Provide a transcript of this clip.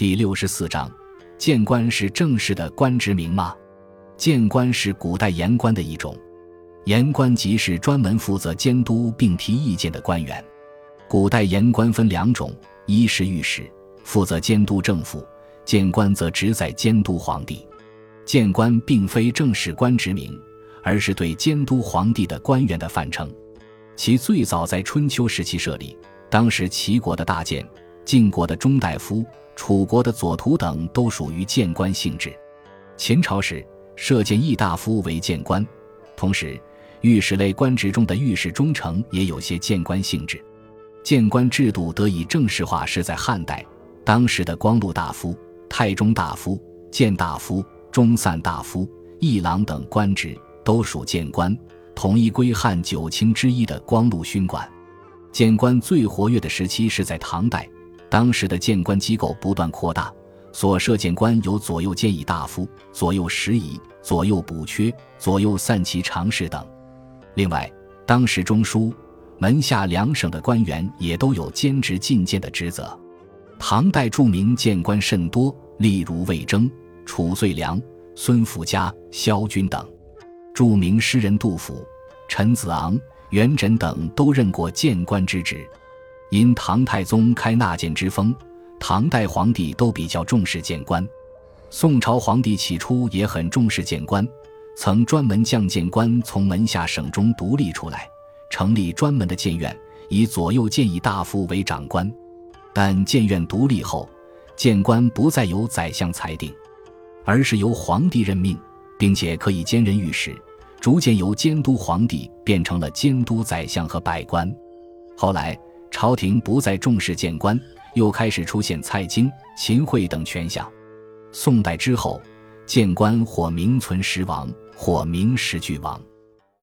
第六十四章，谏官是正式的官职名吗？谏官是古代言官的一种，言官即是专门负责监督并提意见的官员。古代言官分两种，一是御史，负责监督政府；谏官则职在监督皇帝。谏官并非正式官职名，而是对监督皇帝的官员的泛称。其最早在春秋时期设立，当时齐国的大谏、晋国的中大夫、楚国的左徒等都属于谏官性质。秦朝时设谏议大夫为谏官，同时御史类官职中的御史中丞也有些谏官性质。谏官制度得以正式化是在汉代，当时的光禄大夫、太中大夫、谏大夫、中散大夫、议郎等官职都属谏官，统一归汉九卿之一的光禄勋管。谏官最活跃的时期是在唐代，当时的谏官机构不断扩大，所设谏官有左右谏议大夫、左右拾遗、左右补缺、左右散骑常侍等。另外，当时中书。门下两省的官员也都有兼职进谏的职责。唐代著名谏官甚多，例如魏征、褚遂良、孙福家、萧军等。著名诗人杜甫、陈子昂、元稹等都任过谏官之职。因唐太宗开纳谏之风，唐代皇帝都比较重视谏官。宋朝皇帝起初也很重视谏官，曾专门将谏官从门下省中独立出来。成立专门的谏院，以左右谏议大夫为长官。但谏院独立后，谏官不再由宰相裁定，而是由皇帝任命，并且可以兼任御史，逐渐由监督皇帝变成了监督宰相和百官。后来朝廷不再重视谏官，又开始出现蔡京、秦桧等权相。宋代之后，谏官或名存实亡，或名实俱亡。